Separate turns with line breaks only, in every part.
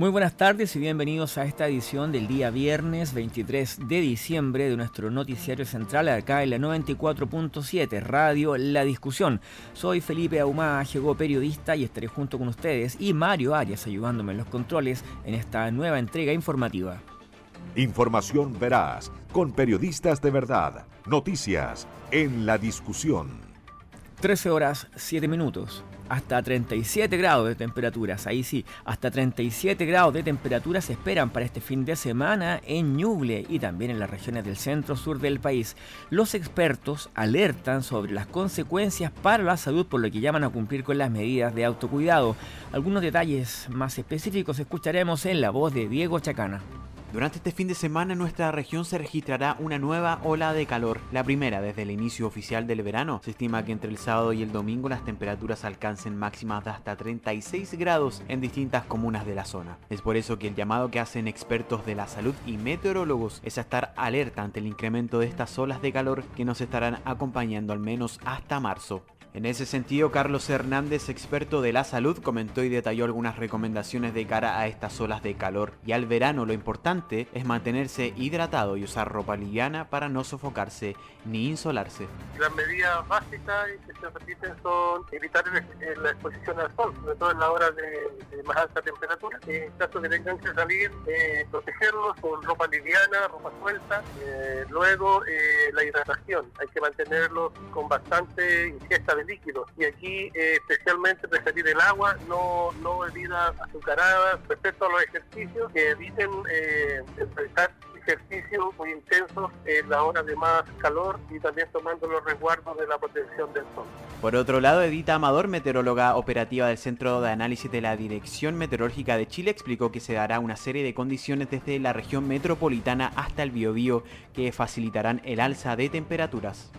Muy buenas tardes y bienvenidos a esta edición del día viernes 23 de diciembre de nuestro noticiario central acá en la 94.7 Radio La Discusión. Soy Felipe Ahumada, llegó periodista y estaré junto con ustedes y Mario Arias ayudándome en los controles en esta nueva entrega informativa.
Información veraz, con periodistas de verdad, noticias en La Discusión.
13 horas 7 minutos hasta 37 grados de temperaturas. Ahí sí, hasta 37 grados de temperatura se esperan para este fin de semana en Ñuble y también en las regiones del centro-sur del país. Los expertos alertan sobre las consecuencias para la salud por lo que llaman a cumplir con las medidas de autocuidado. Algunos detalles más específicos escucharemos en la voz de Diego Chacana.
Durante este fin de semana en nuestra región se registrará una nueva ola de calor, la primera desde el inicio oficial del verano. Se estima que entre el sábado y el domingo las temperaturas alcancen máximas de hasta 36 grados en distintas comunas de la zona. Es por eso que el llamado que hacen expertos de la salud y meteorólogos es a estar alerta ante el incremento de estas olas de calor que nos estarán acompañando al menos hasta marzo. En ese sentido, Carlos Hernández, experto de la salud, comentó y detalló algunas recomendaciones de cara a estas olas de calor. Y al verano lo importante es mantenerse hidratado y usar ropa liviana para no sofocarse ni insolarse.
Las medidas básicas que se repiten son evitar la exposición al sol, sobre todo en la hora de, más alta temperatura. En caso que tengan que salir, eh, protegerlos con ropa liviana, ropa suelta. Eh, luego, eh, la hidratación. Hay que mantenerlos con bastante ingesta de líquidos. Y aquí eh, especialmente preferir el agua, no, no bebidas azucaradas. Respecto a los ejercicios, que eviten eh, ejercicios muy intensos en la hora de más calor y también tomando los resguardos de la protección del sol.
Por otro lado, Edita Amador, meteoróloga operativa del Centro de Análisis de la Dirección Meteorológica de Chile, explicó que se dará una serie de condiciones desde la región metropolitana hasta el Biobío que facilitarán el alza de temperaturas.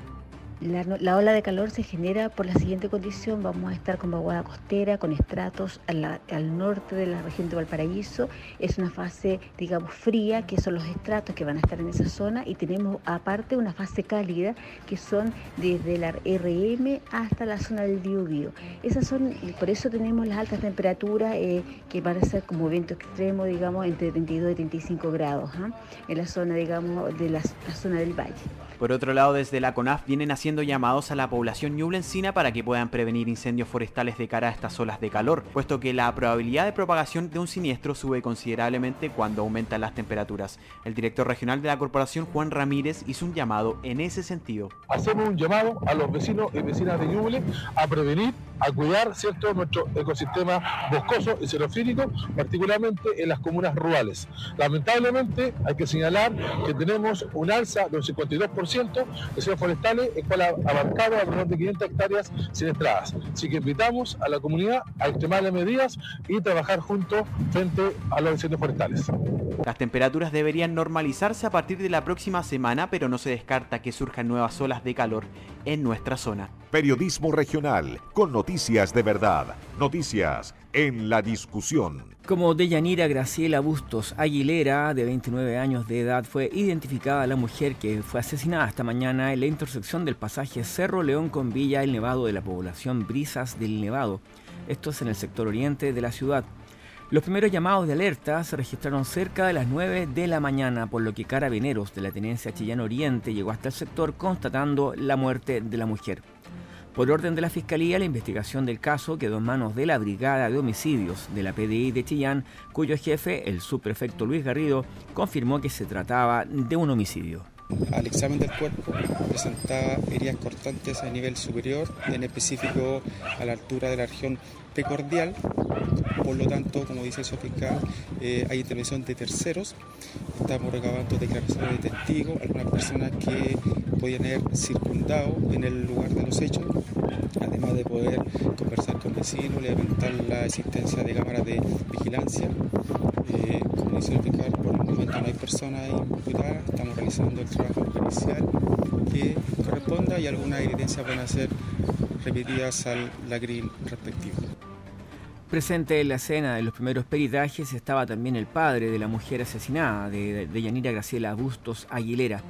La, ola de calor se genera por la siguiente condición. Vamos a estar con vaguada costera, con estratos al norte de la región de Valparaíso. Es una fase, digamos, fría, que son los estratos que van a estar en esa zona. Y tenemos aparte una fase cálida, que son desde la RM hasta la zona del Biobío. Esas son, por eso tenemos las altas temperaturas eh, que van a ser como viento extremo, digamos, entre 32 y 35 grados, ¿ah? en la zona, digamos, de la zona del valle.
Por otro lado, desde la CONAF vienen haciendo llamados a la población ñublencina para que puedan prevenir incendios forestales de cara a estas olas de calor, puesto que la probabilidad de propagación de un siniestro sube considerablemente cuando aumentan las temperaturas. El director regional de la corporación, Juan Ramírez, hizo un llamado en ese sentido.
Hacemos un llamado a los vecinos y vecinas de Ñuble a prevenir, a cuidar ¿cierto? nuestro ecosistema boscoso y xerofílico, particularmente en las comunas rurales. Lamentablemente hay que señalar que tenemos un alza de un 52% de forestales, el cual ha abarcado alrededor de 500 hectáreas siniestradas. Así que invitamos a la comunidad a extremar las medidas y trabajar juntos frente a los incendios forestales.
Las temperaturas deberían normalizarse a partir de la próxima semana, pero no se descarta que surjan nuevas olas de calor en nuestra zona.
Periodismo regional, con noticias de verdad, noticias en la discusión.
Como Deyanira Graciela Bustos Aguilera, de 29 años de edad, fue identificada la mujer que fue asesinada esta mañana en la intersección del pasaje Cerro León con Villa El Nevado de la población Brisas del Nevado. Esto es en el sector oriente de la ciudad. Los primeros llamados de alerta se registraron cerca de las 9 de la mañana, por lo que carabineros de la tenencia Chillán Oriente llegó hasta el sector constatando la muerte de la mujer. Por orden de la Fiscalía, la investigación del caso quedó en manos de la Brigada de Homicidios de la PDI de Chillán, cuyo jefe, el subprefecto Luis Garrido, confirmó que se trataba de un homicidio.
Al examen del cuerpo presentaba heridas cortantes a nivel superior, en específico a la altura de la región precordial. Por lo tanto, como dice su fiscal, eh, hay intervención de terceros. Estamos recabando declaraciones de testigos, algunas personas que podían haber circundado en el lugar de los hechos, además de poder conversar con vecinos, levantar la existencia de cámaras de vigilancia. Eh, como dice el fiscal, por el momento no hay personas imputadas, estamos realizando el trabajo policial que corresponda y algunas evidencias van a ser repetidas al lacril respectivo.
Presente en la escena de los primeros peritajes estaba también el padre de la mujer asesinada, de, de Yanira Graciela Bustos Aguilera.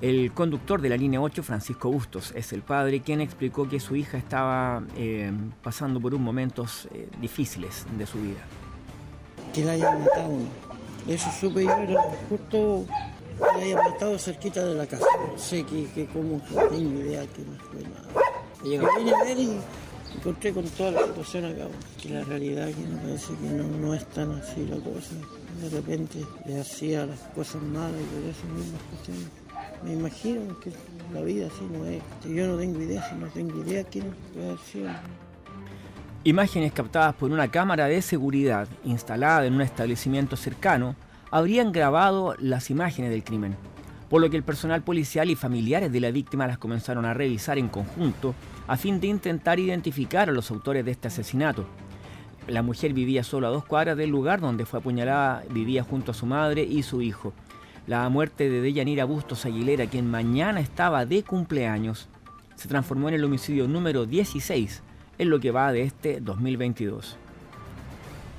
El conductor de la línea 8, Francisco Bustos, es el padre quien explicó que su hija estaba eh, pasando por un momentos eh, difíciles de su vida.
Que la hayan matado. Eso supe yo, era justo que la hayan matado cerquita de la casa. No sé que, que como no tengo idea que no fue nada. A ver y encontré con toda la situación acá, que la realidad que me parece que no, no es tan así la cosa. De repente le hacía las cosas malas y por eso mismas cuestiones me imagino que la vida así no es. Yo no tengo idea, si no tengo idea quién puede haber sido.
Imágenes captadas por una cámara de seguridad instalada en un establecimiento cercano habrían grabado las imágenes del crimen, por lo que el personal policial y familiares de la víctima las comenzaron a revisar en conjunto a fin de intentar identificar a los autores de este asesinato. La mujer vivía solo a dos cuadras del lugar donde fue apuñalada, vivía junto a su madre y su hijo. La muerte de Deyanira Bustos Aguilera, quien mañana estaba de cumpleaños, se transformó en el homicidio número 16 en lo que va de este 2022.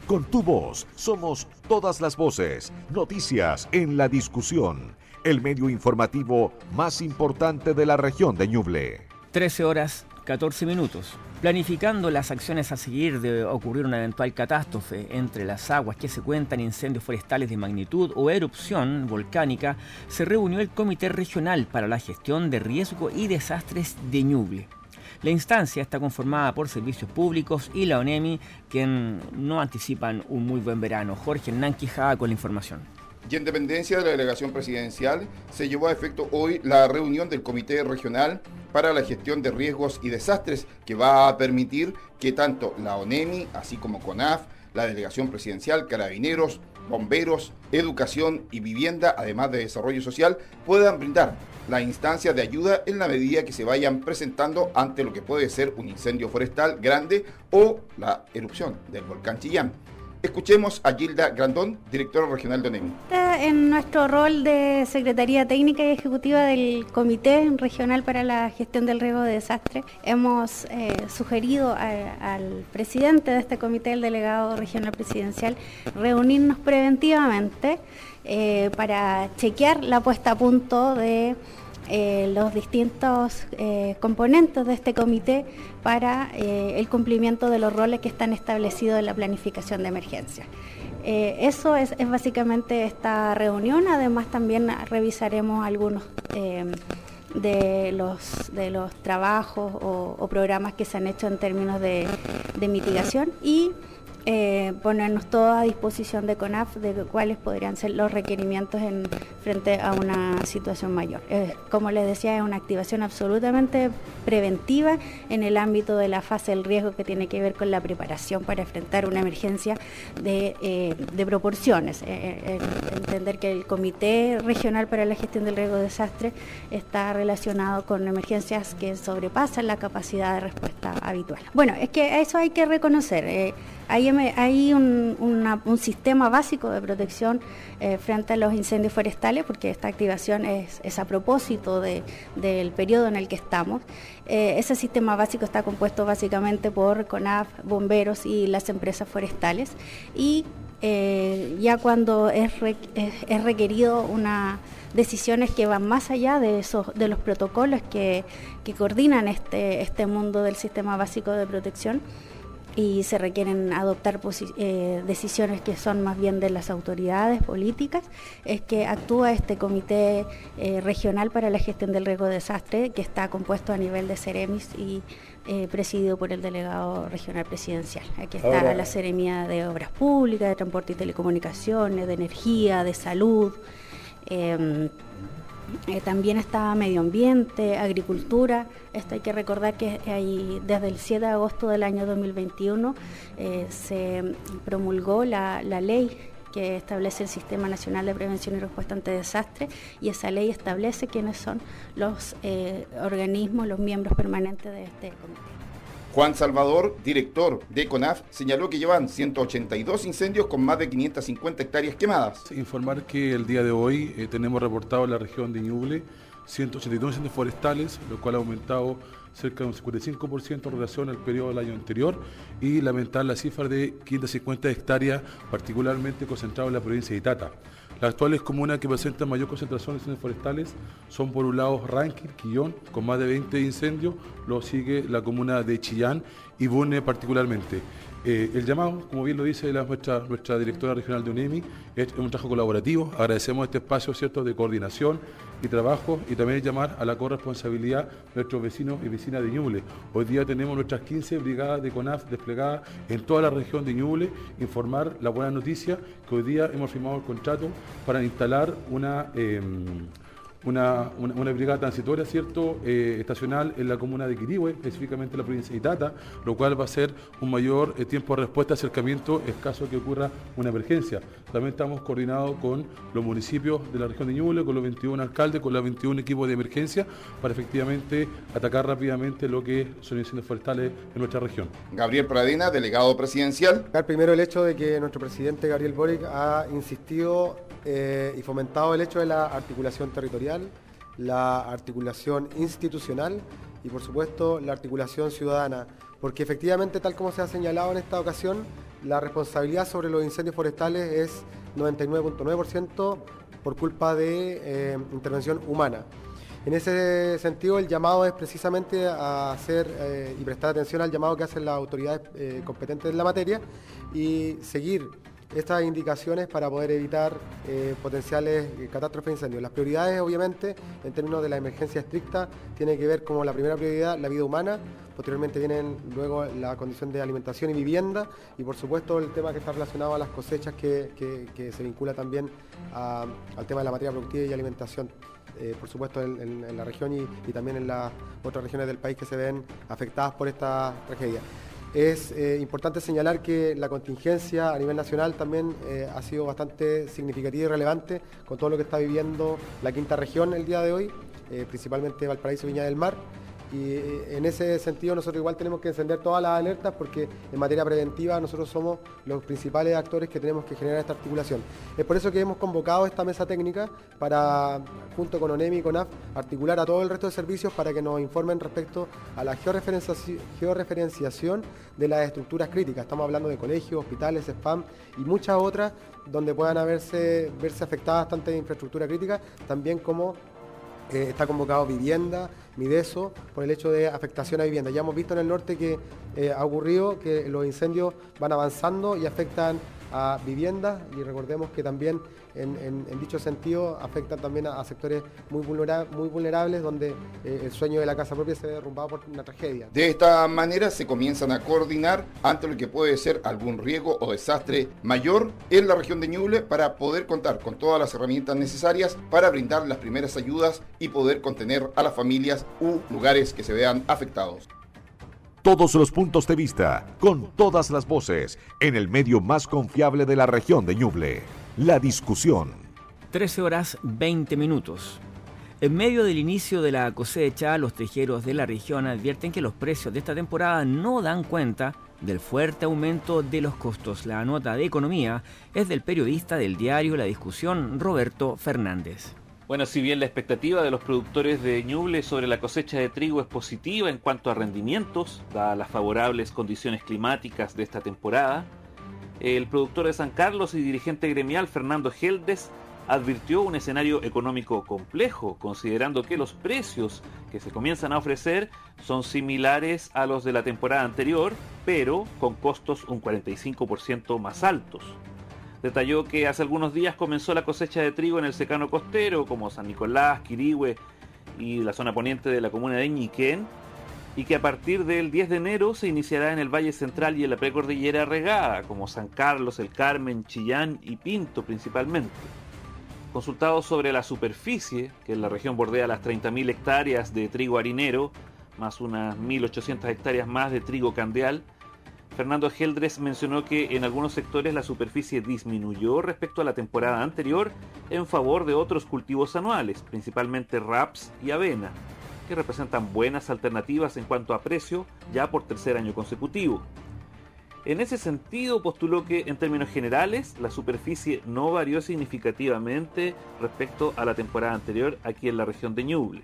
Con tu voz somos todas las voces, noticias en la discusión, el medio informativo más importante de la región de Ñuble.
13 horas 14 minutos. Planificando las acciones a seguir de ocurrir una eventual catástrofe entre las aguas que se cuentan incendios forestales de magnitud o erupción volcánica, se reunió el Comité Regional para la Gestión de Riesgo y Desastres de Ñuble. La instancia está conformada por servicios públicos y la ONEMI, quien no anticipan un muy buen verano. Jorge Hernán con la información.
Y en dependencia de la delegación presidencial, se llevó a efecto hoy la reunión del Comité Regional para la Gestión de Riesgos y Desastres, que va a permitir que tanto la ONEMI, así como CONAF, la delegación presidencial, carabineros, bomberos, educación y vivienda, además de desarrollo social, puedan brindar la instancia de ayuda en la medida que se vayan presentando ante lo que puede ser un incendio forestal grande o la erupción del volcán Chillán. Escuchemos a Gilda Grandón, directora regional de ONEMI.
En nuestro rol de Secretaría Técnica y Ejecutiva del Comité Regional para la Gestión del Riesgo de Desastre, hemos eh, sugerido al presidente de este comité, el delegado regional presidencial, reunirnos preventivamente eh, para chequear la puesta a punto de eh, los distintos eh, componentes de este comité para eh, el cumplimiento de los roles que están establecidos en la planificación de emergencia. eso es, básicamente esta reunión, además también revisaremos algunos de los, de los trabajos o, programas que se han hecho en términos de, de mitigación y eh, ponernos todo a disposición de CONAF de cuáles podrían ser los requerimientos en frente a una situación mayor. Eh, como les decía, es una activación absolutamente preventiva en el ámbito de la fase del riesgo que tiene que ver con la preparación para enfrentar una emergencia de, eh, de proporciones. entender que el Comité Regional para la Gestión del Riesgo de Desastre está relacionado con emergencias que sobrepasan la capacidad de respuesta habitual. Bueno, es que eso hay que reconocer hay, un, sistema básico de protección eh, frente a los incendios forestales, porque esta activación es, a propósito del periodo en el que estamos. Eh, ese sistema básico está compuesto básicamente por CONAF, bomberos y las empresas forestales. Y eh, ya cuando es, requerido una decisiones que van más allá de esos los protocolos que, coordinan este, este mundo del sistema básico de protección y se requieren adoptar eh, decisiones que son más bien de las autoridades políticas, es que actúa este comité eh, regional para la gestión del riesgo de desastre que está compuesto a nivel de Ceremis y eh, presidido por el delegado regional presidencial. Aquí está la Seremía de Obras Públicas, de Transporte y Telecomunicaciones, de Energía, de Salud. Eh, también está medio ambiente, agricultura. Esto hay que recordar que desde el 7 de agosto del año 2021 eh, se promulgó la, ley que establece el Sistema Nacional de Prevención y Respuesta ante Desastres y esa ley establece quiénes son los eh, organismos, los miembros permanentes de este comité.
Juan Salvador, director de CONAF, señaló que llevan 182 incendios con más de 550 hectáreas quemadas.
informar que el día de hoy eh, tenemos reportado en la región de Ñuble
182 incendios forestales, lo cual ha aumentado cerca de un 55% en relación al periodo del año anterior y lamentar la cifra de 550 hectáreas, particularmente concentrado en la provincia de Itata. Las actuales comunas que presentan mayor concentración de incendios forestales son por un lado Rankin, Quillón, con más de 20 incendios, luego sigue la comuna de Chillán y Bune particularmente. Eh, el llamado, como bien lo dice nuestra, directora regional de UNEMI, es un trabajo colaborativo. Agradecemos este espacio cierto de coordinación y trabajo y también llamar a la corresponsabilidad de nuestros vecinos y vecinas de Ñuble. Hoy día tenemos nuestras 15 brigadas de CONAF desplegadas en toda la región de Ñuble, informar la buena noticia que hoy día hemos firmado el contrato para instalar una... Em, una, brigada transitoria, ¿cierto?, eh, estacional en la comuna de Quirihue, específicamente en la provincia de Itata, lo cual va a ser un mayor eh, tiempo de respuesta, acercamiento, en caso de que ocurra una emergencia. También estamos coordinados con los municipios de la región de Ñuble, con los 21 alcaldes, con los 21 equipos de emergencia, para efectivamente atacar rápidamente lo que son incendios forestales en nuestra región.
Gabriel Pradena, delegado presidencial.
Primero el hecho de que nuestro presidente Gabriel Boric ha insistido eh, y fomentado el hecho de la articulación territorial, la articulación institucional y por supuesto la articulación ciudadana, porque efectivamente tal como se ha señalado en esta ocasión, la responsabilidad sobre los incendios forestales es 99.9% por culpa de eh, intervención humana. En ese sentido, el llamado es precisamente a hacer eh, y prestar atención al llamado que hacen las autoridades competentes en la materia y seguir estas indicaciones para poder evitar eh, potenciales eh, catástrofes de incendios. Las prioridades, obviamente, en términos de la emergencia estricta, tiene que ver como la primera prioridad la vida humana, posteriormente vienen luego la condición de alimentación y vivienda y por supuesto el tema que está relacionado a las cosechas que, se vincula también al tema de la materia productiva y alimentación. Eh, por supuesto en, la región y, y también en las otras regiones del país que se ven afectadas por esta tragedia. Es eh, importante señalar que la contingencia a nivel nacional también eh, ha sido bastante significativa y relevante con todo lo que está viviendo la quinta región el día de hoy, eh, principalmente Valparaíso Viña del Mar. Y eh, en ese sentido nosotros igual tenemos que encender todas las alertas porque en materia preventiva nosotros somos los principales actores que tenemos que generar esta articulación. Es por eso que hemos convocado esta mesa técnica para, junto con ONEMI y CONAF, articular a todo el resto de servicios para que nos informen respecto a la georreferenciación de las estructuras críticas. Estamos hablando de colegios, hospitales, spam y muchas otras donde puedan haberse, verse afectadas tanto de infraestructura crítica, también como eh, está convocado vivienda, Mideso, por el hecho de afectación a vivienda. Ya hemos visto en el norte que eh, ha ocurrido que los incendios van avanzando y afectan a viviendas y recordemos que también en, dicho sentido afectan también a, sectores muy, muy vulnerables donde eh, el sueño de la casa propia se ve derrumbado por una tragedia.
De esta manera se comienzan a coordinar ante lo que puede ser algún riesgo o desastre mayor en la región de Ñuble para poder contar con todas las herramientas necesarias para brindar las primeras ayudas y poder contener a las familias u lugares que se vean afectados.
Todos los puntos de vista, con todas las voces, en el medio más confiable de la región de Ñuble. La discusión.
13 horas 20 minutos. En medio del inicio de la cosecha, los tejeros de la región advierten que los precios de esta temporada no dan cuenta del fuerte aumento de los costos. La nota de economía es del periodista del diario La Discusión, Roberto Fernández.
Bueno, si bien la expectativa de los productores de Ñuble sobre la cosecha de trigo es positiva en cuanto a rendimientos, dadas las favorables condiciones climáticas de esta temporada, el productor de San Carlos y dirigente gremial Fernando Geldes advirtió un escenario económico complejo, considerando que los precios que se comienzan a ofrecer son similares a los de la temporada anterior, pero con costos un 45% más altos. Detalló que hace algunos días comenzó la cosecha de trigo en el secano costero, como San Nicolás, Quirihue y la zona poniente de la comuna de Ñiquén, y que a partir del 10 de enero se iniciará en el Valle Central y en la precordillera regada, como San Carlos, El Carmen, Chillán y Pinto principalmente. Consultado sobre la superficie, que en la región bordea las 30.000 hectáreas de trigo harinero, más unas 1.800 hectáreas más de trigo candeal, Fernando Geldres mencionó que en algunos sectores la superficie disminuyó respecto a la temporada anterior en favor de otros cultivos anuales, principalmente raps y avena, que representan buenas alternativas en cuanto a precio ya por tercer año consecutivo. En ese sentido, postuló que en términos generales la superficie no varió significativamente respecto a la temporada anterior aquí en la región de Ñuble.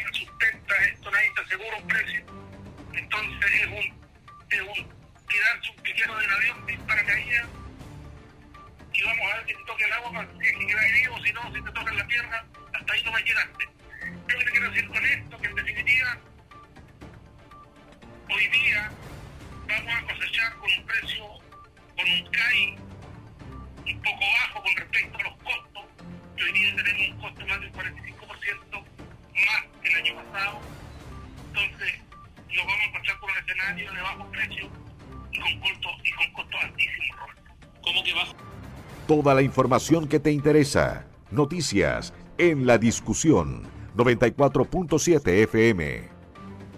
Toda la información que te interesa. Noticias en la discusión 94.7 FM.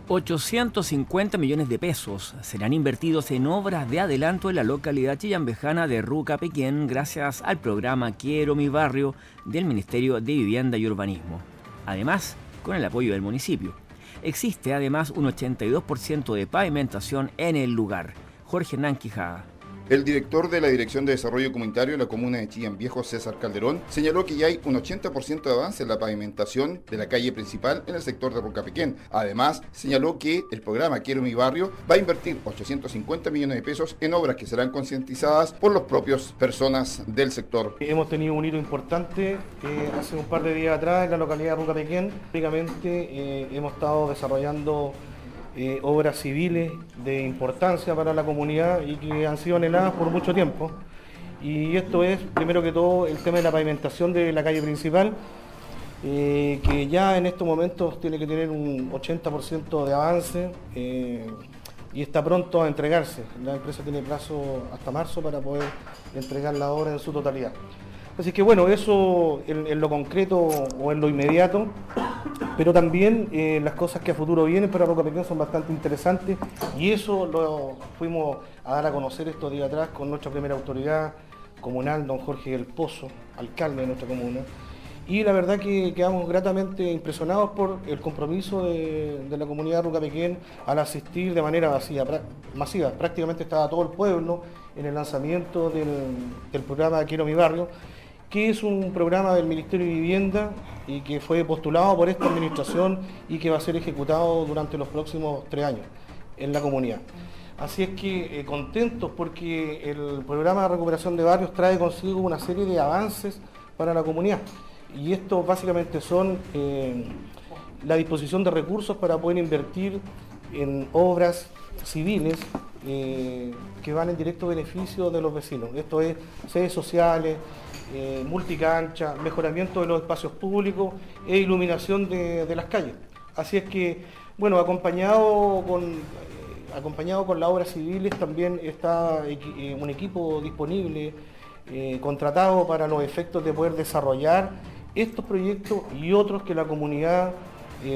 850 millones de pesos serán invertidos en obras de adelanto en la localidad chillambejana de Ruca Pequén gracias al programa Quiero mi barrio del Ministerio de Vivienda y Urbanismo. Además, con el apoyo del municipio. Existe además un 82% de pavimentación en el lugar. Jorge Hernán Quijada.
El director de la Dirección de Desarrollo Comunitario de la Comuna de Chillán Viejo, César Calderón, señaló que ya hay un 80% de avance en la pavimentación de la calle principal en el sector de Rocapequén. Además, señaló que el programa Quiero mi barrio va a invertir 850 millones de pesos en obras que serán concientizadas por los propios personas del sector.
Hemos tenido un hito importante eh, hace un par de días atrás en la localidad de Rocapequén. Prácticamente eh, hemos estado desarrollando eh, obras civiles de importancia para la comunidad y que han sido anheladas por mucho tiempo. Y esto es, primero que todo, el tema de la pavimentación de la calle principal, eh, que ya en estos momentos tiene que tener un 80% de avance eh, y está pronto a entregarse. La empresa tiene plazo hasta marzo para poder entregar la obra en su totalidad. Así que bueno, eso en, lo concreto o en lo inmediato, pero también eh, las cosas que a futuro vienen para Roca Pequeña son bastante interesantes y eso lo fuimos a dar a conocer estos días atrás con nuestra primera autoridad comunal, don Jorge del Pozo, alcalde de nuestra comuna. Y la verdad que quedamos gratamente impresionados por el compromiso de, la comunidad de Rucapequén al asistir de manera masiva, masiva. Prácticamente estaba todo el pueblo en el lanzamiento del programa Quiero mi barrio que es un programa del Ministerio de Vivienda y que fue postulado por esta administración y que va a ser ejecutado durante los próximos tres años en la comunidad. Así es que eh, contentos porque el programa de recuperación de barrios trae consigo una serie de avances para la comunidad. Y estos básicamente son eh, la disposición de recursos para poder invertir en obras civiles eh, que van en directo beneficio de los vecinos. Esto es sedes sociales, eh, multicancha, mejoramiento de los espacios públicos e iluminación de, las calles. Así es que, bueno, acompañado con, eh, acompañado con las obras civiles también está eh, un equipo disponible, contratado para los efectos de poder desarrollar estos proyectos y otros que la comunidad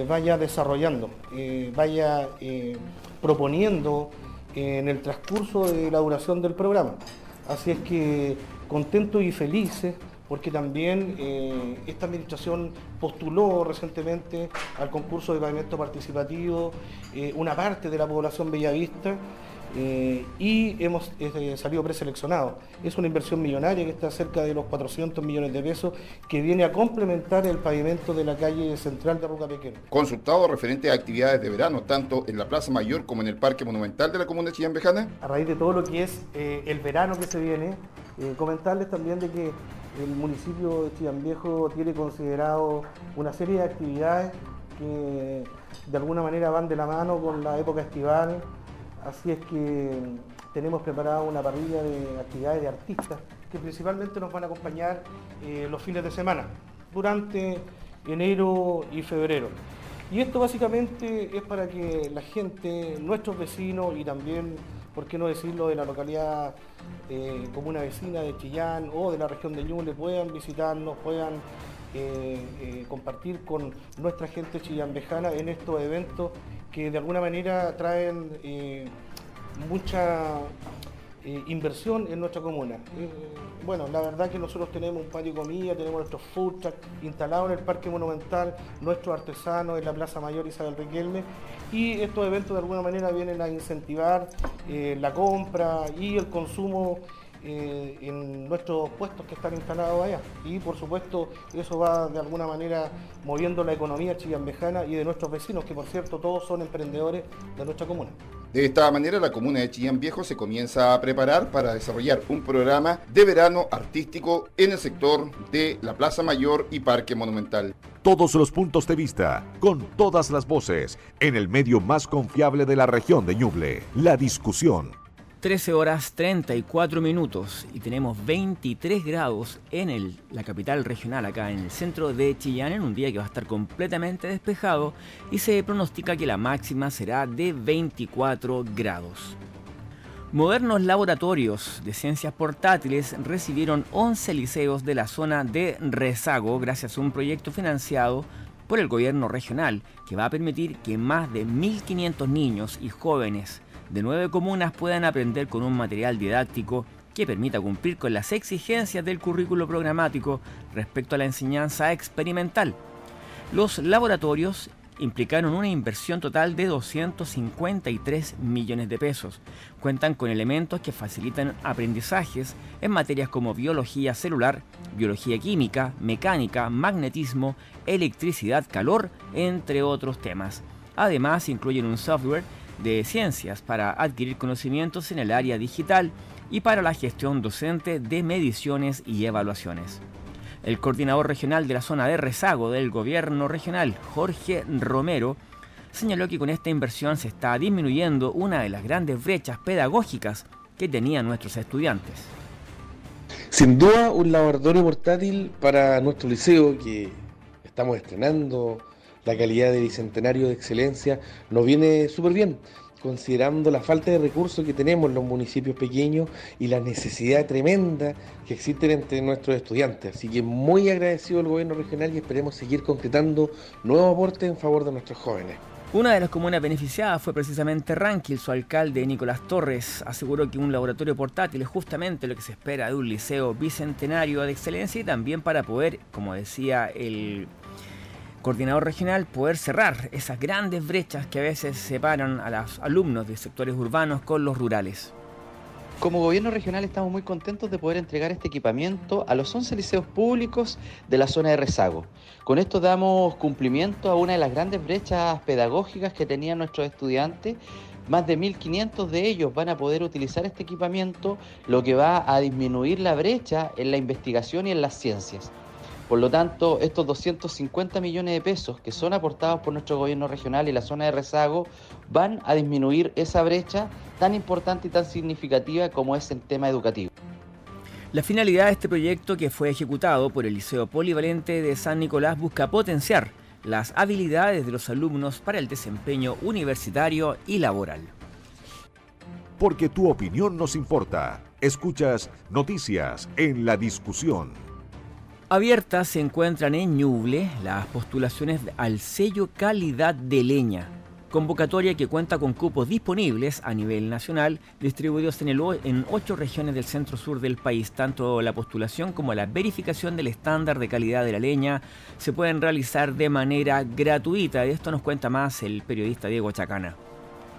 vaya desarrollando, vaya proponiendo en el transcurso de la duración del programa. Así es que contentos y felices porque también eh, esta administración postuló recientemente al concurso de pavimento participativo eh, una parte de la población bellavista eh, y hemos salido preseleccionados. Es una inversión millonaria que está cerca de los 400 millones de pesos que viene a complementar el pavimento de la calle central de Ruca Pequeña.
Consultado referente a actividades de verano, tanto en la Plaza Mayor como en el Parque Monumental de la Comuna de Chillán Bejana.
A raíz de todo lo que es el verano que se viene, eh, comentarles también de que el municipio de Chillán Viejo tiene considerado una serie de actividades que de alguna manera van de la mano con la época estival, así es que tenemos preparada una parrilla de actividades de artistas que principalmente nos van a acompañar eh, los fines de semana, durante enero y febrero. Y esto básicamente es para que la gente, nuestros vecinos y también, por qué no decirlo, de la localidad eh, comuna vecina de Chillán o de la región de Ñuble puedan visitarnos, puedan compartir con nuestra gente chillambejana en estos eventos que de alguna manera traen mucha eh, inversión en nuestra comuna. Eh, bueno, la verdad que nosotros tenemos un patio de comida, tenemos nuestros food instalados en el Parque Monumental, nuestros artesanos en la Plaza Mayor Isabel Riquelme y estos eventos de alguna manera vienen a incentivar eh, la compra y el consumo en nuestros puestos que están instalados allá. Y por supuesto eso va de alguna manera moviendo la economía chillambejana y de nuestros vecinos, que por cierto todos son emprendedores de nuestra comuna.
De esta manera, la comuna de Chillán Viejo se comienza a preparar para desarrollar un programa de verano artístico en el sector de la Plaza Mayor y Parque Monumental.
Todos los puntos de vista, con todas las voces, en el medio más confiable de la región de Ñuble, la discusión
13 horas 34 minutos y tenemos 23 grados en la capital regional, acá en el centro de Chillán, en un día que va a estar completamente despejado y se pronostica que la máxima será de 24 grados. Modernos laboratorios de ciencias portátiles recibieron 11 liceos de la zona de Rezago gracias a un proyecto financiado por el gobierno regional que va a permitir que más de 1.500 niños y jóvenes de nueve comunas puedan aprender con un material didáctico que permita cumplir con las exigencias del currículo programático respecto a la enseñanza experimental. Los laboratorios implicaron una inversión total de 253 millones de pesos. Cuentan con elementos que facilitan aprendizajes en materias como biología celular, biología química, mecánica, magnetismo, electricidad, calor, entre otros temas. Además, incluyen un software de ciencias para adquirir conocimientos en el área digital y para la gestión docente de mediciones y evaluaciones. El coordinador regional de la zona de rezago del gobierno regional, Jorge Romero, señaló que con esta inversión se está disminuyendo una de las grandes brechas pedagógicas que tenían nuestros estudiantes.
Sin duda un laboratorio portátil para nuestro liceo que estamos estrenando la calidad de bicentenario de excelencia nos viene súper bien, considerando la falta de recursos que tenemos en los municipios pequeños y la necesidad tremenda que existen entre nuestros estudiantes. Así que muy agradecido al gobierno regional y esperemos seguir concretando nuevos aportes en favor de nuestros jóvenes.
Una de las comunas beneficiadas fue precisamente Ranquil. Su alcalde, Nicolás Torres, aseguró que un laboratorio portátil es justamente lo que se espera de un liceo bicentenario de excelencia y también para poder, como decía el coordinador regional poder cerrar esas grandes brechas que a veces separan a los alumnos de sectores urbanos con los rurales.
Como gobierno regional estamos muy contentos de poder entregar este equipamiento a los 11 liceos públicos de la zona de rezago. Con esto damos cumplimiento a una de las grandes brechas pedagógicas que tenían nuestros estudiantes. Más de 1.500 de ellos van a poder utilizar este equipamiento, lo que va a disminuir la brecha en la investigación y en las ciencias. Por lo tanto, estos 250 millones de pesos que son aportados por nuestro gobierno regional y la zona de rezago van a disminuir esa brecha tan importante y tan significativa como es el tema educativo.
La finalidad de este proyecto que fue ejecutado por el Liceo Polivalente de San Nicolás busca potenciar las habilidades de los alumnos para el desempeño universitario y laboral.
Porque tu opinión nos importa. Escuchas noticias en la discusión.
Abiertas se encuentran en Ñuble las postulaciones al sello calidad de leña, convocatoria que cuenta con cupos disponibles a nivel nacional, distribuidos en, el, en ocho regiones del centro sur del país. Tanto la postulación como la verificación del estándar de calidad de la leña se pueden realizar de manera gratuita. De esto nos cuenta más el periodista Diego Chacana.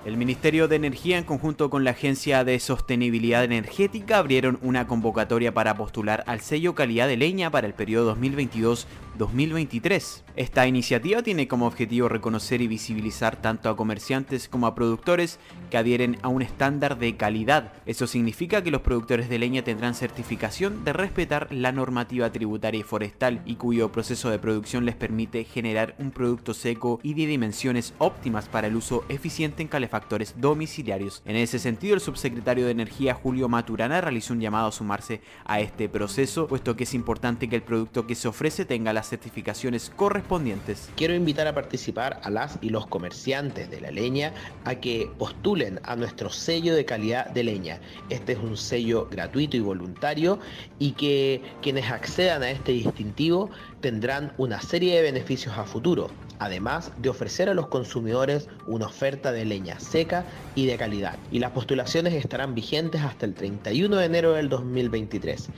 El Ministerio de Energía en conjunto con la Agencia de Sostenibilidad Energética abrieron una convocatoria para postular al sello calidad de leña para el periodo 2022-2023. Esta iniciativa tiene como objetivo reconocer y visibilizar tanto a comerciantes como a productores que adhieren a un estándar de calidad. Eso significa que los productores de leña tendrán certificación de respetar la normativa tributaria y forestal y cuyo proceso de producción les permite generar un producto seco y de dimensiones óptimas para el uso eficiente en calefacción factores domiciliarios. En ese sentido, el subsecretario de Energía Julio Maturana realizó un llamado a sumarse a este proceso, puesto que es importante que el producto que se ofrece tenga las certificaciones correspondientes.
Quiero invitar a participar a las y los comerciantes de la leña a que postulen a nuestro sello de calidad de leña. Este es un sello gratuito y voluntario y que quienes accedan a este distintivo tendrán una serie de beneficios a futuro, además de ofrecer a los consumidores una oferta de leña seca y de calidad. Y las postulaciones estarán vigentes hasta el 31 de enero del 2023.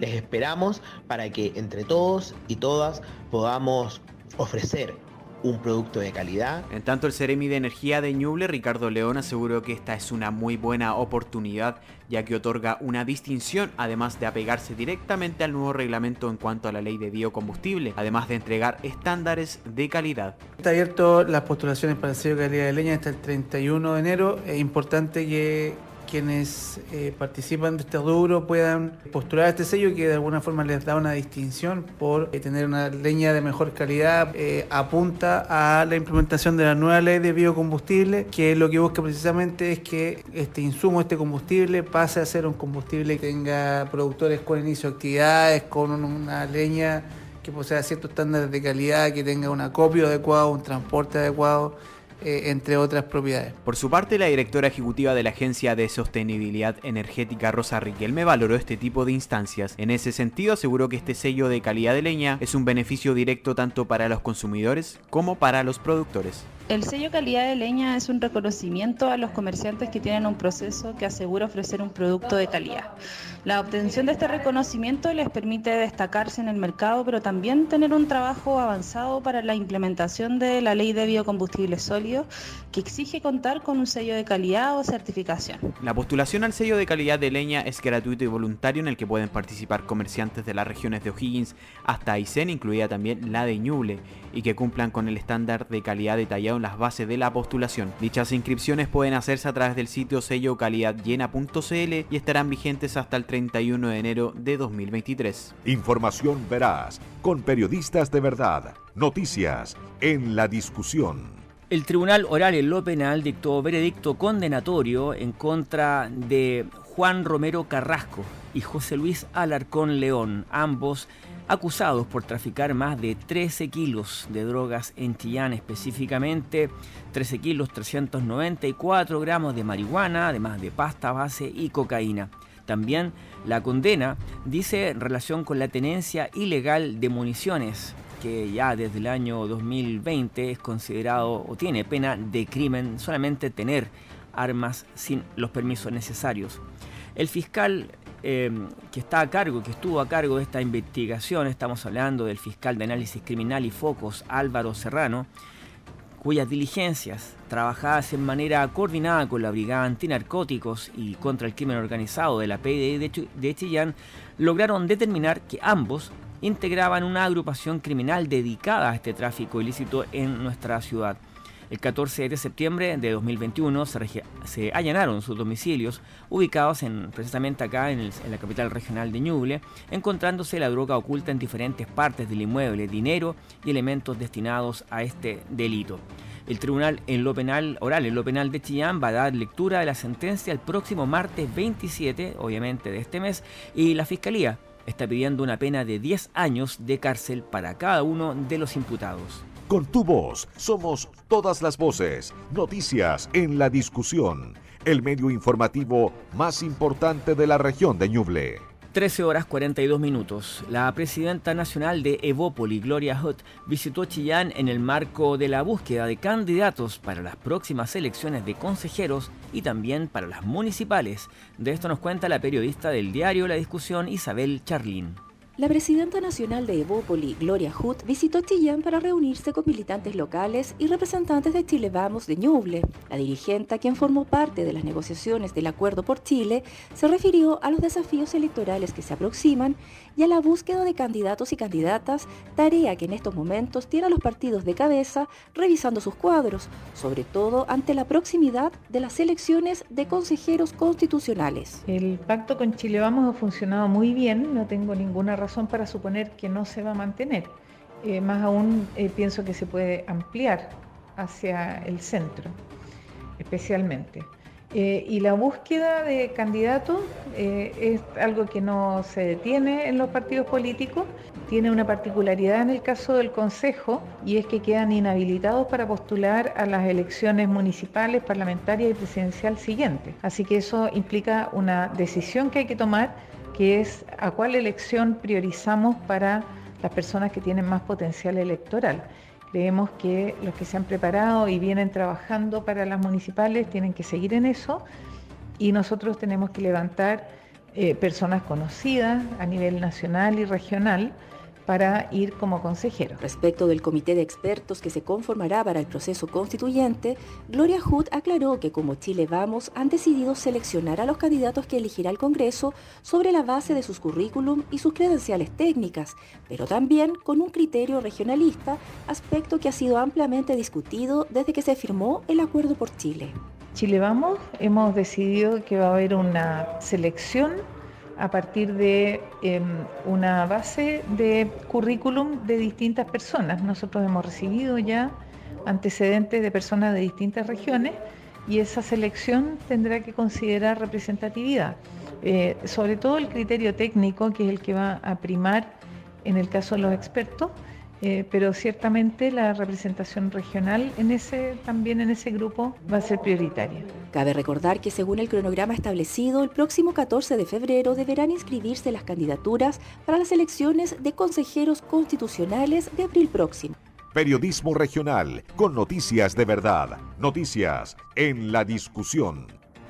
Les esperamos para que entre todos y todas podamos ofrecer un producto de calidad.
En tanto, el Ceremi de Energía de Ñuble, Ricardo León, aseguró que esta es una muy buena oportunidad, ya que otorga una distinción, además de apegarse directamente al nuevo reglamento en cuanto a la ley de biocombustible, además de entregar estándares de calidad.
Está abierto las postulaciones para el sello de calidad de leña hasta el 31 de enero. Es importante que quienes eh, participan de este rubro puedan postular este sello que de alguna forma les da una distinción por eh, tener una leña de mejor calidad, eh, apunta a la implementación de la nueva ley de biocombustible, que lo que busca precisamente es que este insumo, este combustible, pase a ser un combustible que tenga productores con inicio de actividades, con una leña que posea ciertos estándares de calidad, que tenga un acopio adecuado, un transporte adecuado eh, entre otras propiedades.
Por su parte, la directora ejecutiva de la Agencia de Sostenibilidad Energética, Rosa Riquelme, valoró este tipo de instancias. En ese sentido, aseguró que este sello de calidad de leña es un beneficio directo tanto para los consumidores como para los productores.
El sello calidad de leña es un reconocimiento a los comerciantes que tienen un proceso que asegura ofrecer un producto de calidad. La obtención de este reconocimiento les permite destacarse en el mercado, pero también tener un trabajo avanzado para la implementación de la ley de biocombustibles sólidos, que exige contar con un sello de calidad o certificación.
La postulación al sello de calidad de leña es gratuito y voluntario en el que pueden participar comerciantes de las regiones de O'Higgins hasta Aysén, incluida también la de Ñuble, y que cumplan con el estándar de calidad detallado en las bases de la postulación. Dichas inscripciones pueden hacerse a través del sitio sello calidadllena.cl y estarán vigentes hasta el 31 de enero de 2023.
Información veraz, con periodistas de verdad, noticias en la discusión.
El Tribunal Oral en lo Penal dictó veredicto condenatorio en contra de Juan Romero Carrasco y José Luis Alarcón León, ambos acusados por traficar más de 13 kilos de drogas en Chillán, específicamente 13 kilos 394 gramos de marihuana, además de pasta base y cocaína. También la condena dice en relación con la tenencia ilegal de municiones, que ya desde el año 2020 es considerado o tiene pena de crimen solamente tener armas sin los permisos necesarios. El fiscal eh, que está a cargo, que estuvo a cargo de esta investigación, estamos hablando del fiscal de análisis criminal y focos Álvaro Serrano, cuyas diligencias, trabajadas en manera coordinada con la Brigada Antinarcóticos y contra el Crimen Organizado de la PDI de Chillán, lograron determinar que ambos integraban una agrupación criminal dedicada a este tráfico ilícito en nuestra ciudad. El 14 de septiembre de 2021 se, allanaron sus domicilios ubicados en, precisamente acá en, la capital regional de Ñuble, encontrándose la droga oculta en diferentes partes del inmueble, dinero y elementos destinados a este delito. El tribunal en lo penal oral en lo penal de Chillán va a dar lectura de la sentencia el próximo martes 27, obviamente de este mes, y la fiscalía está pidiendo una pena de 10 años de cárcel para cada uno de los imputados.
Con tu voz somos todas las voces, noticias en la discusión, el medio informativo más importante de la región de Ñuble.
13 horas 42 minutos. La presidenta nacional de Evópoli, Gloria Hutt, visitó Chillán en el marco de la búsqueda de candidatos para las próximas elecciones de consejeros y también para las municipales. De esto nos cuenta la periodista del diario La Discusión, Isabel Charlín.
La presidenta nacional de Evópoli, Gloria Hutt, visitó Chillán para reunirse con militantes locales y representantes de Chile Vamos de Ñuble. La dirigente, quien formó parte de las negociaciones del Acuerdo por Chile, se refirió a los desafíos electorales que se aproximan y a la búsqueda de candidatos y candidatas, tarea que en estos momentos tienen los partidos de cabeza revisando sus cuadros, sobre todo ante la proximidad de las elecciones de consejeros constitucionales.
El pacto con Chile Vamos ha funcionado muy bien, no tengo ninguna razón para suponer que no se va a mantener. Eh, más aún eh, pienso que se puede ampliar hacia el centro, especialmente. Eh, y la búsqueda de candidatos es algo que no se detiene en los partidos políticos. Tiene una particularidad en el caso del Consejo y es que quedan inhabilitados para postular a las elecciones municipales, parlamentarias y presidencial siguientes. Así que eso implica una decisión que hay que tomar que es a cuál elección priorizamos para las personas que tienen más potencial electoral. Creemos que los que se han preparado y vienen trabajando para las municipales tienen que seguir en eso. Y nosotros tenemos que levantar eh, personas conocidas a nivel nacional y regional para ir como consejero.
Respecto del comité de expertos que se conformará para el proceso constituyente, Gloria Hood aclaró que como Chile Vamos han decidido seleccionar a los candidatos que elegirá el Congreso sobre la base de sus currículum y sus credenciales técnicas, pero también con un criterio regionalista, aspecto que ha sido ampliamente discutido desde que se firmó el Acuerdo por Chile.
Chile Vamos hemos decidido que va a haber una selección a partir de em, una base de currículum de distintas personas. Nosotros hemos recibido ya antecedentes de personas de distintas regiones y esa selección tendrá que considerar representatividad. Eh, sobre todo el criterio técnico, que es el que va a primar en el caso de los expertos, eh, pero ciertamente la representación regional en ese, también en ese grupo va a ser prioritaria.
Cabe recordar que según el cronograma establecido, el próximo 14 de febrero deberán inscribirse las candidaturas para las elecciones de consejeros constitucionales de abril próximo.
Periodismo regional con noticias de verdad, noticias en la discusión.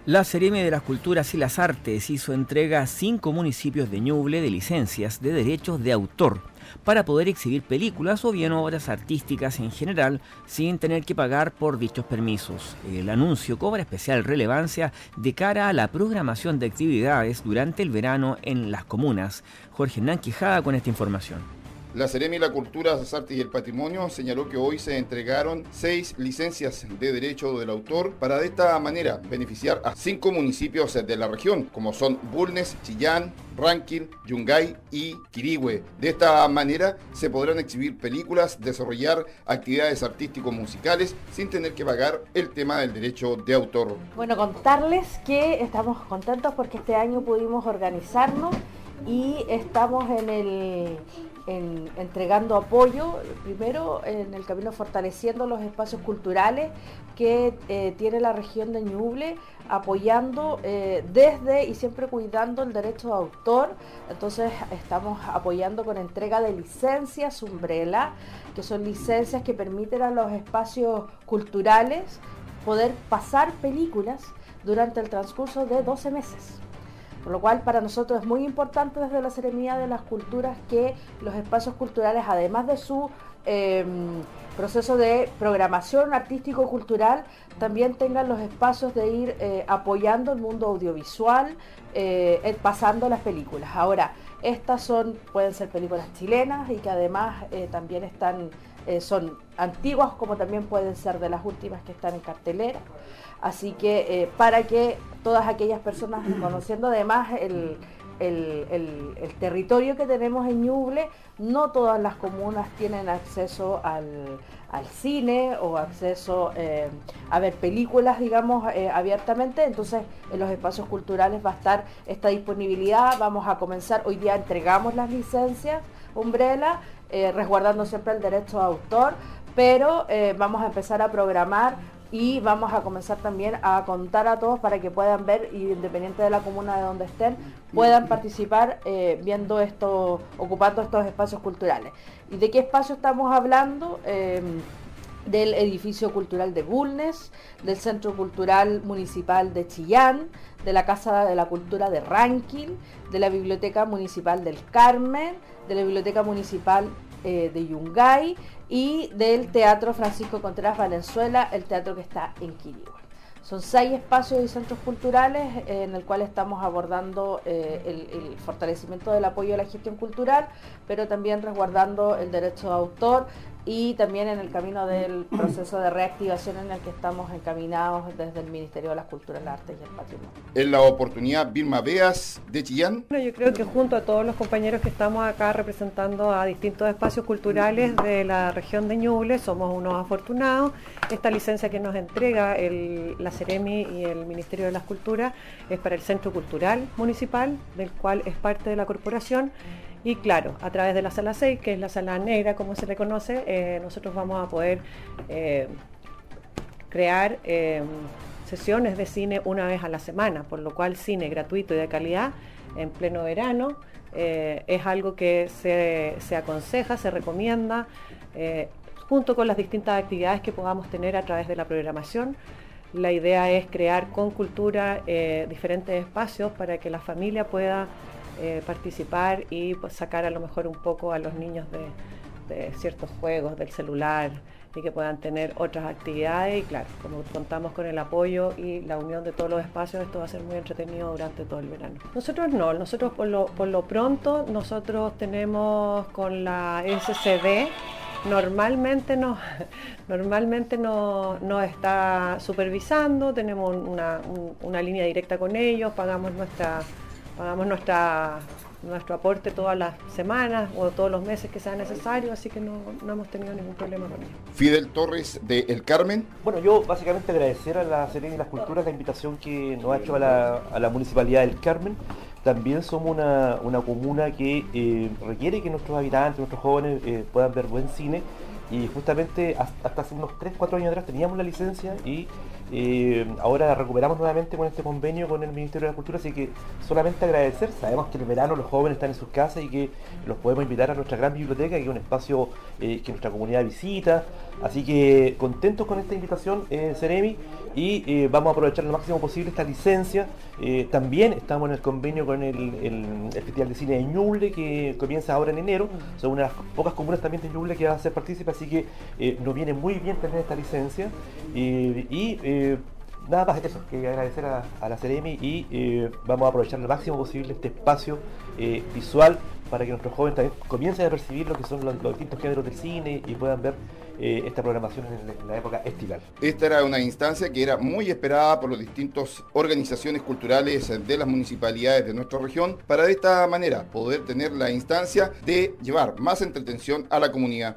La Seremi de las Culturas y las Artes hizo entrega a cinco municipios de Ñuble de licencias de derechos de autor para poder exhibir películas o bien obras artísticas en general sin tener que pagar por dichos permisos. El anuncio cobra especial relevancia de cara a la programación de actividades durante el verano en las comunas. Jorge Hernán con esta información.
La Seremi la Cultura, las Artes y el Patrimonio señaló que hoy se entregaron seis licencias de derecho del autor para de esta manera beneficiar a cinco municipios de la región, como son Bulnes, Chillán, Ranquil, Yungay y Quirigüe. De esta manera se podrán exhibir películas, desarrollar actividades artístico-musicales sin tener que pagar el tema del derecho de autor.
Bueno, contarles que estamos contentos porque este año pudimos organizarnos y estamos en el entregando apoyo, primero en el camino fortaleciendo los espacios culturales que eh, tiene la región de Ñuble, apoyando eh, desde y siempre cuidando el derecho de autor. Entonces estamos apoyando con entrega de licencias Umbrella, que son licencias que permiten a los espacios culturales poder pasar películas durante el transcurso de 12 meses. Por lo cual para nosotros es muy importante desde la Seremía de las Culturas que los espacios culturales, además de su em, proceso de programación artístico-cultural, también tengan los espacios de ir eh, apoyando el mundo audiovisual, eh, pasando las películas. Ahora, estas son, pueden ser películas chilenas y que además eh, también están, son antiguas como también pueden ser de las últimas que están en cartelera. Así que eh, para que todas aquellas personas, conociendo además el, territorio que tenemos en Ñuble, no todas las comunas tienen acceso al, cine o acceso eh, a ver películas, digamos, eh, abiertamente. Entonces, en los espacios culturales va a estar esta disponibilidad. Vamos a comenzar, hoy día entregamos las licencias Umbrella, resguardando siempre el derecho de autor, pero vamos a empezar a programar y vamos a comenzar también a contar a todos para que puedan ver, independiente de la comuna de donde estén, puedan participar eh, viendo esto, ocupando estos espacios culturales. ¿Y de qué espacio estamos hablando? Em, del edificio cultural de Bulnes, del Centro Cultural Municipal de Chillán, de la Casa de la Cultura de Rankin, de la Biblioteca Municipal del Carmen, de la Biblioteca Municipal eh, de Yungay y del Teatro Francisco Contreras Valenzuela, el teatro que está en Quirigua. Son seis espacios y centros culturales eh, en el cual estamos abordando eh, el, fortalecimiento del apoyo a la gestión cultural, pero también resguardando el derecho de autor y también en el camino del proceso de reactivación en el que estamos encaminados desde el Ministerio de las Culturas, las Artes y el Patrimonio.
En la oportunidad, Vilma Beas de Chillán.
Bueno, yo creo que junto a todos los compañeros que estamos acá representando a distintos espacios culturales de la región de Ñuble, somos unos afortunados. Esta licencia que nos entrega la Ceremi y el Ministerio de las Culturas es para el Centro Cultural Municipal, del cual es parte de la corporación. Y claro, a través de la sala 6, que es la sala negra como se le conoce, eh, nosotros vamos a poder eh, crear eh, sesiones de cine una vez a la semana, por lo cual cine gratuito y de calidad en pleno verano, es algo que se, aconseja, se recomienda, junto con las distintas actividades que podamos tener a través de la programación. La idea es crear con cultura diferentes espacios para que la familia pueda participar y pues, sacar a lo mejor un poco a los niños de ciertos juegos, del celular, y que puedan tener otras actividades y claro, como contamos con el apoyo y la unión de todos los espacios, esto va a ser muy entretenido durante todo el verano. Nosotros no, nosotros por lo, por lo pronto, nosotros tenemos con la SCD, normalmente nos, normalmente nos, está supervisando, tenemos una, una línea directa con ellos, pagamos nuestra, pagamos nuestra nuestro aporte todas las semanas o todos los meses que sea necesario, así que no, hemos tenido ningún problema con ello.
Fidel Torres de El Carmen.
Bueno, yo básicamente agradecer a la Serena y las Culturas la invitación que nos ha hecho a la, Municipalidad del Carmen. También somos una, comuna que eh, requiere que nuestros habitantes, nuestros jóvenes eh, puedan ver buen cine y justamente hasta hace unos 3, 4 años atrás teníamos la licencia y eh, ahora la recuperamos nuevamente con este convenio con el Ministerio de la Cultura, así que solamente agradecer, sabemos que en el verano los jóvenes están en sus casas y que los podemos invitar a nuestra gran biblioteca, que es un espacio eh, que nuestra comunidad visita, así que contentos con esta invitación, eh, Ceremi, y eh, vamos a aprovechar lo máximo posible esta licencia. también estamos en el convenio con el, Festival de Cine de Ñuble, que comienza ahora en enero, son una de las pocas comunas también de Ñuble que va a ser partícipe, así que nos viene muy bien tener esta licencia, y nada más eso, que agradecer a, la Ceremi y eh, vamos a aprovechar lo máximo posible este espacio eh, visual para que nuestros jóvenes también comiencen a percibir lo que son los, distintos géneros del cine y puedan ver eh, esta programación en, la época estival.
Esta era una instancia que era muy esperada por las distintas organizaciones culturales de las municipalidades de nuestra región para de esta manera poder tener la instancia de llevar más entretención a la comunidad.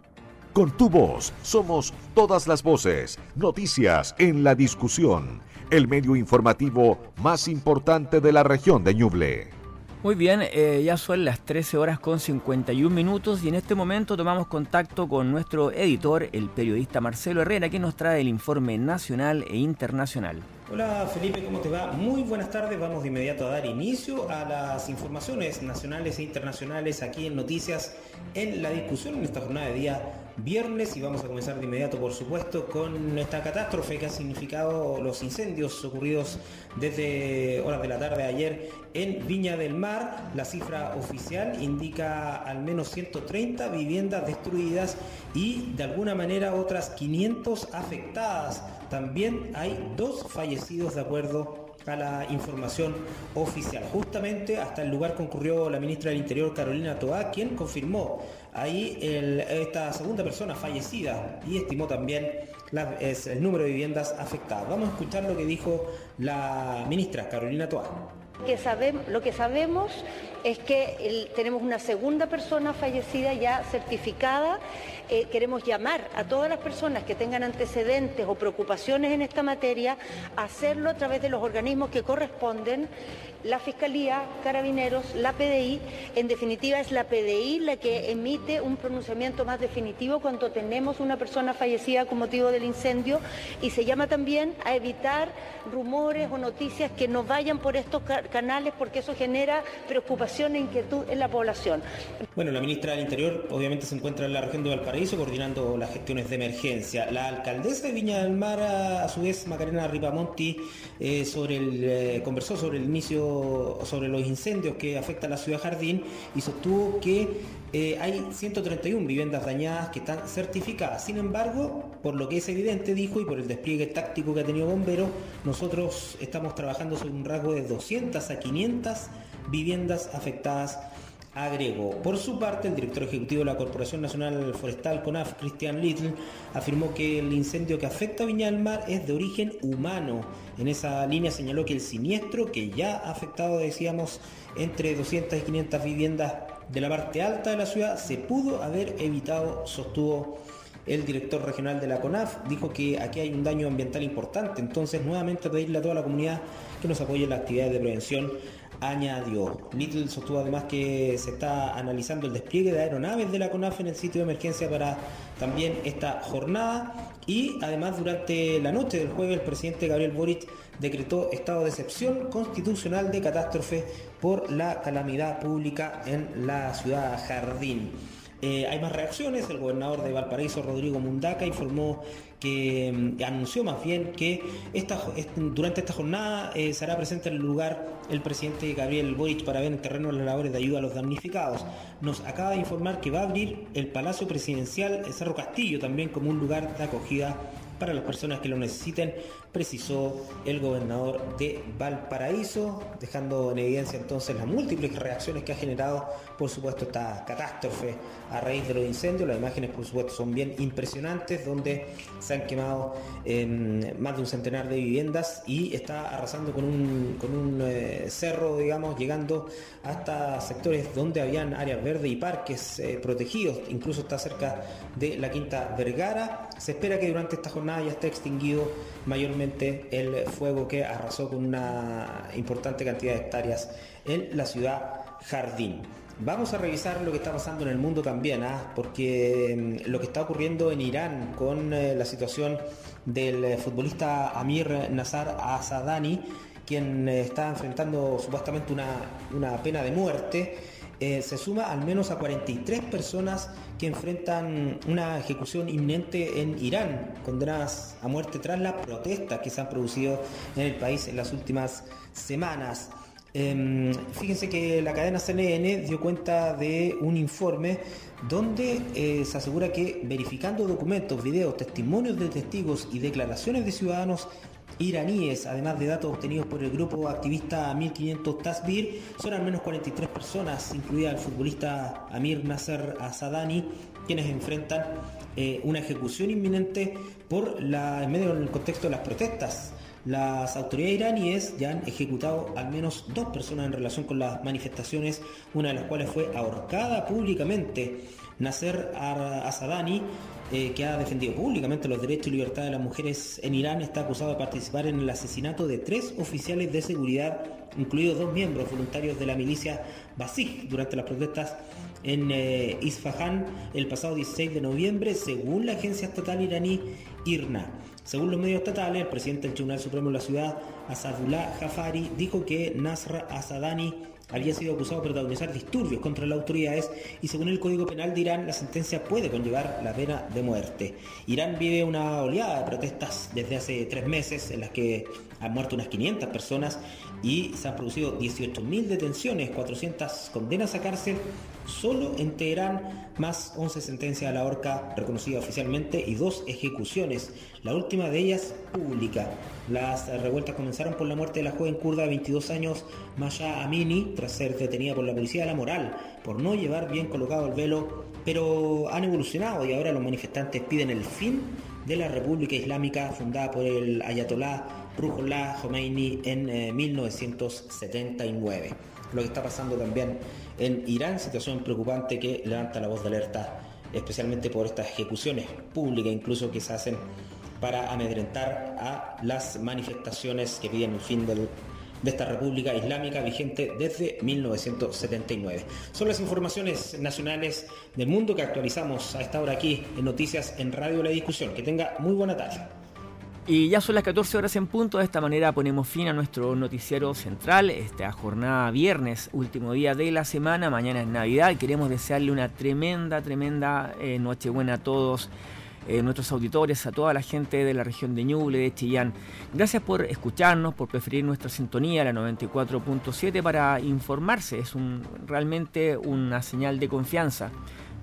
Con tu voz somos todas las voces, noticias en la discusión, el medio informativo más importante de la región de Ñuble.
Muy bien, eh, ya son las 13 horas con 51 minutos y en este momento tomamos contacto con nuestro editor, el periodista Marcelo Herrera, que nos trae el informe nacional e internacional.
Hola Felipe, ¿cómo te va? Muy buenas tardes, vamos de inmediato a dar inicio a las informaciones nacionales e internacionales aquí en Noticias en la discusión en esta jornada de día viernes y vamos a comenzar de inmediato por supuesto con esta catástrofe que ha significado los incendios ocurridos desde horas de la tarde de ayer en Viña del Mar. La cifra oficial indica al menos 130 viviendas destruidas y de alguna manera otras 500 afectadas. También hay dos fallecidos de acuerdo a la información oficial. Justamente hasta el lugar concurrió la ministra del Interior Carolina Toá, quien confirmó ahí esta segunda persona fallecida y estimó también el número de viviendas afectadas. Vamos a escuchar lo que dijo la ministra Carolina Toá.
Lo que sabemos es que tenemos una segunda persona fallecida ya certificada eh, queremos llamar a todas las personas que tengan antecedentes o preocupaciones en esta materia a hacerlo a través de los organismos que corresponden la Fiscalía, Carabineros, la PDI. En definitiva, es la PDI la que emite un pronunciamiento más definitivo cuando tenemos una persona fallecida con motivo del incendio y se llama también a evitar rumores o noticias que no vayan por estos canales porque eso genera preocupación e inquietud en la población.
Bueno, la ministra del Interior obviamente se encuentra en la región de Valparaíso coordinando las gestiones de emergencia. La alcaldesa de Viña del Mar, a su vez, Macarena Ripamonti, eh, sobre el, eh, conversó sobre el inicio sobre los incendios que afectan la ciudad Jardín y sostuvo que eh, hay 131 viviendas dañadas que están certificadas. Sin embargo, por lo que es evidente, dijo, y por el despliegue táctico que ha tenido Bomberos, nosotros estamos trabajando sobre un rasgo de 200 a 500 viviendas afectadas agregó. Por su parte, el director ejecutivo de la Corporación Nacional Forestal, CONAF, Christian Little, afirmó que el incendio que afecta a Viña del Mar es de origen humano. En esa línea señaló que el siniestro, que ya ha afectado, decíamos, entre 200 y 500 viviendas de la parte alta de la ciudad, se pudo haber evitado, sostuvo el director regional de la CONAF, dijo que aquí hay un daño ambiental importante, entonces nuevamente pedirle a toda la comunidad que nos apoye en las actividades de prevención añadió. Little sostuvo además que se está analizando el despliegue de aeronaves de la CONAF en el sitio de emergencia para también esta jornada y además durante la noche del jueves el presidente Gabriel Boric decretó estado de excepción constitucional de catástrofe por la calamidad pública en la ciudad Jardín. Eh, hay más reacciones. El gobernador de Valparaíso, Rodrigo Mundaca, informó que mm, anunció más bien que esta, durante esta jornada eh, será presente en el lugar el presidente Gabriel Boric para ver en terreno las labores de ayuda a los damnificados. Nos acaba de informar que va a abrir el Palacio Presidencial Cerro Castillo también como un lugar de acogida para las personas que lo necesiten, precisó el gobernador de Valparaíso, dejando en evidencia entonces las múltiples reacciones que ha generado, por supuesto, esta catástrofe a raíz de los incendios. Las imágenes, por supuesto, son bien impresionantes, donde se han quemado em, más de un centenar de viviendas y está arrasando con un, con un eh, cerro, digamos, llegando hasta sectores donde habían áreas verdes y parques eh, protegidos, incluso está cerca de la Quinta Vergara. Se espera que durante esta jornada ya esté extinguido mayormente el fuego que arrasó con una importante cantidad de hectáreas en la ciudad Jardín. Vamos a revisar lo que está pasando en el mundo también, ¿ah? porque mm, lo que está ocurriendo en Irán con eh, la situación del futbolista Amir Nazar Asadani, quien eh, está enfrentando supuestamente una, una pena de muerte, eh, se suma al menos a 43 personas que enfrentan una ejecución inminente en Irán, condenadas a muerte tras las protestas que se han producido en el país en las últimas semanas. Em, fíjense que la cadena CNN dio cuenta de un informe donde eh, se asegura que verificando documentos, videos, testimonios de testigos y declaraciones de ciudadanos iraníes, además de datos obtenidos por el grupo activista 1500 Tasbir, son al menos 43 personas, incluida el futbolista Amir Nasser Asadani, quienes enfrentan eh, una ejecución inminente por la, en medio del contexto de las protestas. Las autoridades iraníes ya han ejecutado al menos dos personas en relación con las manifestaciones, una de las cuales fue ahorcada públicamente. Nasser Asadani eh, que ha defendido públicamente los derechos y libertad de las mujeres en Irán, está acusado de participar en el asesinato de tres oficiales de seguridad, incluidos dos miembros voluntarios de la milicia Basij, durante las protestas en eh, Isfahan el pasado 16 de noviembre, según la agencia estatal iraní IRNA. Según los medios estatales, el presidente del Tribunal Supremo de la ciudad, Asadullah Jafari, dijo que Nasr Asadani había sido acusado de protagonizar disturbios contra las autoridades y según el Código Penal de Irán la sentencia puede conllevar la pena de muerte. Irán vive una oleada de protestas desde hace tres meses en las que han muerto unas 500 personas y se han producido 18.000 detenciones, 400 condenas a cárcel solo en más 11 sentencias a la horca reconocidas oficialmente y dos ejecuciones, la última de ellas pública. Las revueltas comenzaron por la muerte de la joven kurda de 22 años, Maya Amini, tras ser detenida por la policía de la moral por no llevar bien colocado el velo, pero han evolucionado y ahora los manifestantes piden el fin de la República Islámica fundada por el ayatolá Ruhollah Khomeini en 1979. Eh, lo que está pasando también en Irán, situación preocupante que levanta la voz de alerta, especialmente por estas ejecuciones públicas incluso que se hacen para amedrentar a las manifestaciones que piden el fin de esta República Islámica vigente desde 1979. Son las informaciones nacionales del mundo que actualizamos a esta hora aquí en Noticias en Radio La Discusión. Que tenga muy buena tarde.
Y ya son las 14 horas en punto, de esta manera ponemos fin a nuestro noticiero central, esta jornada viernes, último día de la semana, mañana es Navidad, queremos desearle una tremenda, tremenda eh, Nochebuena a todos. Eh, nuestros auditores, a toda la gente de la región de Ñuble, de Chillán. Gracias por escucharnos, por preferir nuestra sintonía, la 94.7, para informarse. Es realmente una señal de confianza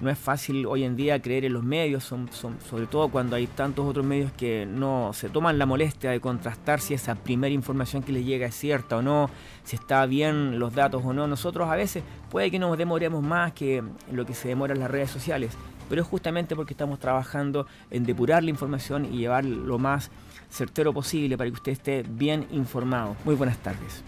no es fácil hoy en día creer en los medios, son, sobre todo cuando hay tantos otros medios que no se toman la molestia de contrastar si esa primera información que les llega es cierta o no, si está bien los datos o no. Nosotros a veces puede que nos demoremos más que lo que se demora en las redes sociales, pero es justamente porque estamos trabajando en depurar la información y llevar lo más certero posible para que usted esté bien informado. Muy buenas tardes.